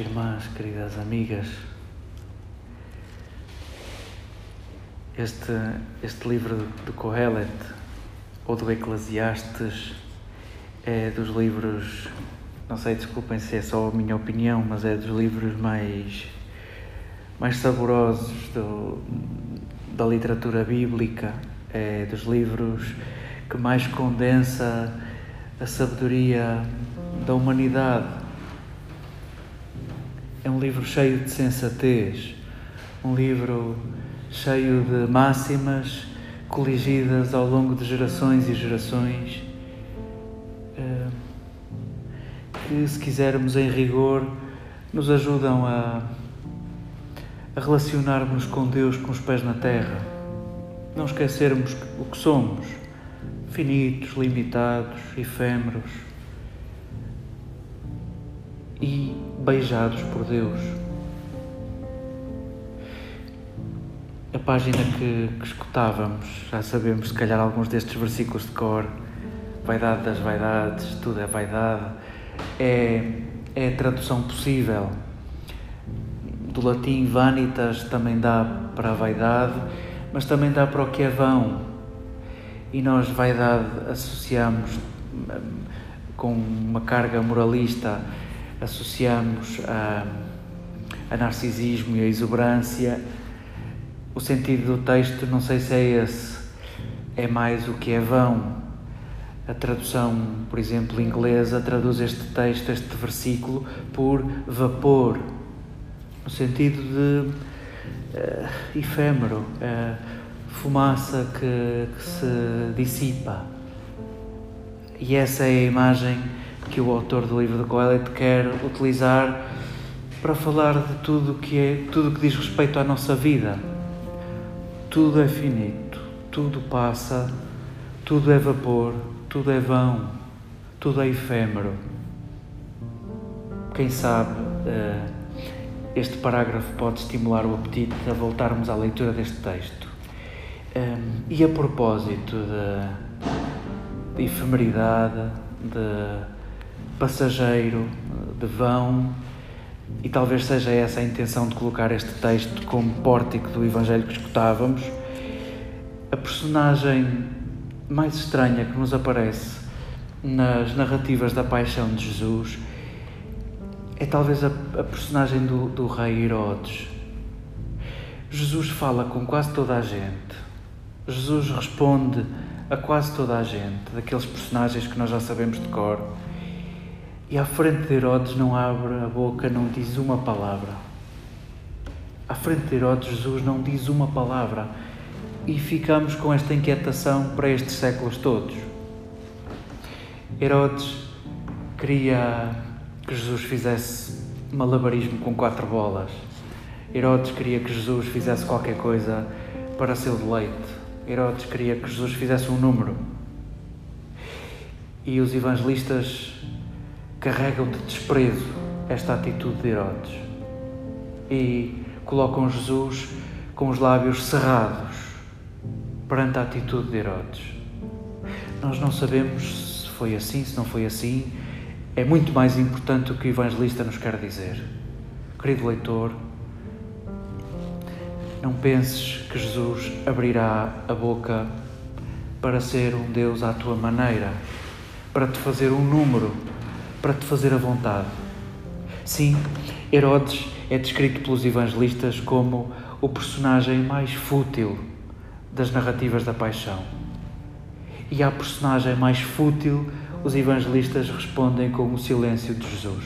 irmãs, queridas amigas, este, este livro do Kohelet ou do Eclesiastes é dos livros, não sei, desculpem se é só a minha opinião, mas é dos livros mais, mais saborosos do, da literatura bíblica, é dos livros que mais condensa a sabedoria da humanidade é um livro cheio de sensatez, um livro cheio de máximas coligidas ao longo de gerações e gerações, eh, que, se quisermos em rigor, nos ajudam a, a relacionarmos com Deus com os pés na terra, não esquecermos o que somos, finitos, limitados, efêmeros. E beijados por Deus. A página que, que escutávamos, já sabemos se calhar alguns destes versículos de cor, vaidade das vaidades, tudo é vaidade, é, é a tradução possível. Do latim vanitas também dá para a vaidade, mas também dá para o que é vão. E nós vaidade associamos hum, com uma carga moralista associamos a, a narcisismo e a exuberância. O sentido do texto, não sei se é esse, é mais o que é vão. A tradução, por exemplo, inglesa, traduz este texto, este versículo, por vapor, no sentido de uh, efêmero, uh, fumaça que, que se dissipa. E essa é a imagem que o autor do livro de Coelet quer utilizar para falar de tudo que é, tudo que diz respeito à nossa vida. Tudo é finito, tudo passa, tudo é vapor, tudo é vão, tudo é efêmero. Quem sabe eh, este parágrafo pode estimular o apetite a voltarmos à leitura deste texto. Ehm, e a propósito de efemeridade, de passageiro, de vão, e talvez seja essa a intenção de colocar este texto como pórtico do Evangelho que escutávamos. A personagem mais estranha que nos aparece nas narrativas da paixão de Jesus é talvez a, a personagem do, do rei Herodes. Jesus fala com quase toda a gente. Jesus responde a quase toda a gente, daqueles personagens que nós já sabemos de cor. E à frente de Herodes não abre a boca, não diz uma palavra. À frente de Herodes, Jesus não diz uma palavra. E ficamos com esta inquietação para estes séculos todos. Herodes queria que Jesus fizesse malabarismo com quatro bolas. Herodes queria que Jesus fizesse qualquer coisa para seu deleite. Herodes queria que Jesus fizesse um número. E os evangelistas carregam de desprezo esta atitude de Herodes e colocam Jesus com os lábios cerrados perante a atitude de Herodes. Nós não sabemos se foi assim, se não foi assim. É muito mais importante o que o evangelista nos quer dizer. Querido leitor, não penses que Jesus abrirá a boca para ser um Deus à tua maneira, para te fazer um número para te fazer a vontade. Sim, Herodes é descrito pelos evangelistas como o personagem mais fútil das narrativas da paixão. E à personagem mais fútil, os evangelistas respondem com o silêncio de Jesus.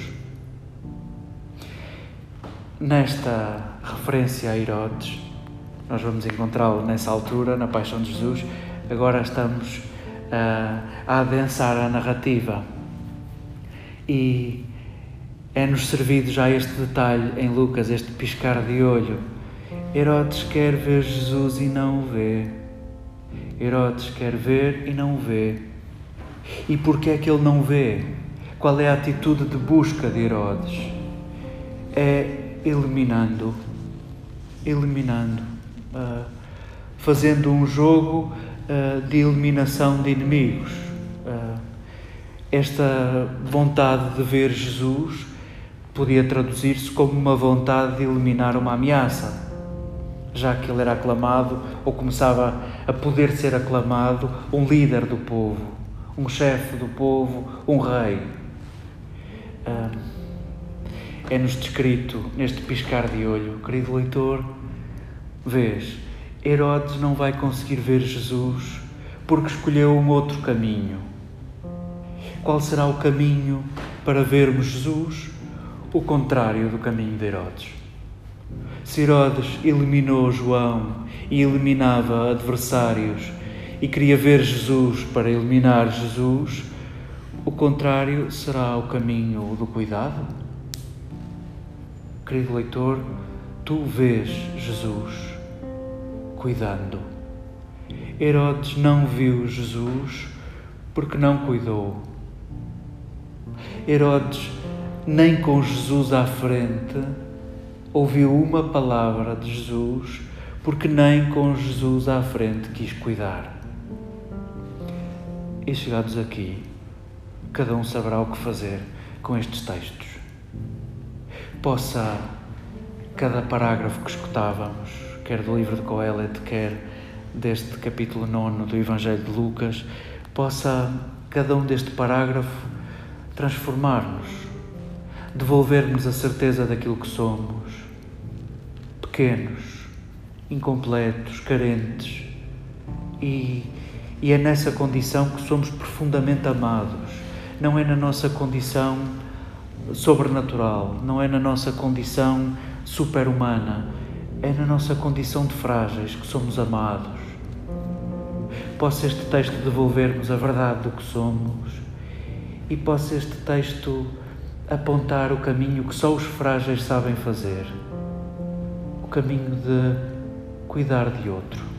Nesta referência a Herodes, nós vamos encontrá-lo nessa altura, na paixão de Jesus, agora estamos uh, a adensar a narrativa e é-nos servido já este detalhe em Lucas, este piscar de olho. Herodes quer ver Jesus e não o vê. Herodes quer ver e não o vê. E por que é que ele não vê? Qual é a atitude de busca de Herodes? É eliminando, eliminando, uh, fazendo um jogo uh, de eliminação de inimigos esta vontade de ver Jesus podia traduzir-se como uma vontade de eliminar uma ameaça, já que ele era aclamado ou começava a poder ser aclamado um líder do povo, um chefe do povo, um rei. É-nos descrito neste piscar de olho, querido leitor, vês, Herodes não vai conseguir ver Jesus porque escolheu um outro caminho. Qual será o caminho para vermos Jesus? O contrário do caminho de Herodes. Se Herodes eliminou João e eliminava adversários e queria ver Jesus para eliminar Jesus, o contrário será o caminho do cuidado? Querido leitor, tu vês Jesus cuidando. Herodes não viu Jesus porque não cuidou. Herodes, nem com Jesus à frente, ouviu uma palavra de Jesus porque nem com Jesus à frente quis cuidar. E chegados aqui, cada um saberá o que fazer com estes textos. Possa cada parágrafo que escutávamos, quer do livro de Coelet, quer deste capítulo 9 do Evangelho de Lucas, possa cada um deste parágrafo transformar-nos, devolver-nos a certeza daquilo que somos, pequenos, incompletos, carentes, e, e é nessa condição que somos profundamente amados não é na nossa condição sobrenatural, não é na nossa condição super-humana, é na nossa condição de frágeis que somos amados. Possa este texto devolver-nos a verdade do que somos e possa este texto apontar o caminho que só os frágeis sabem fazer o caminho de cuidar de outro.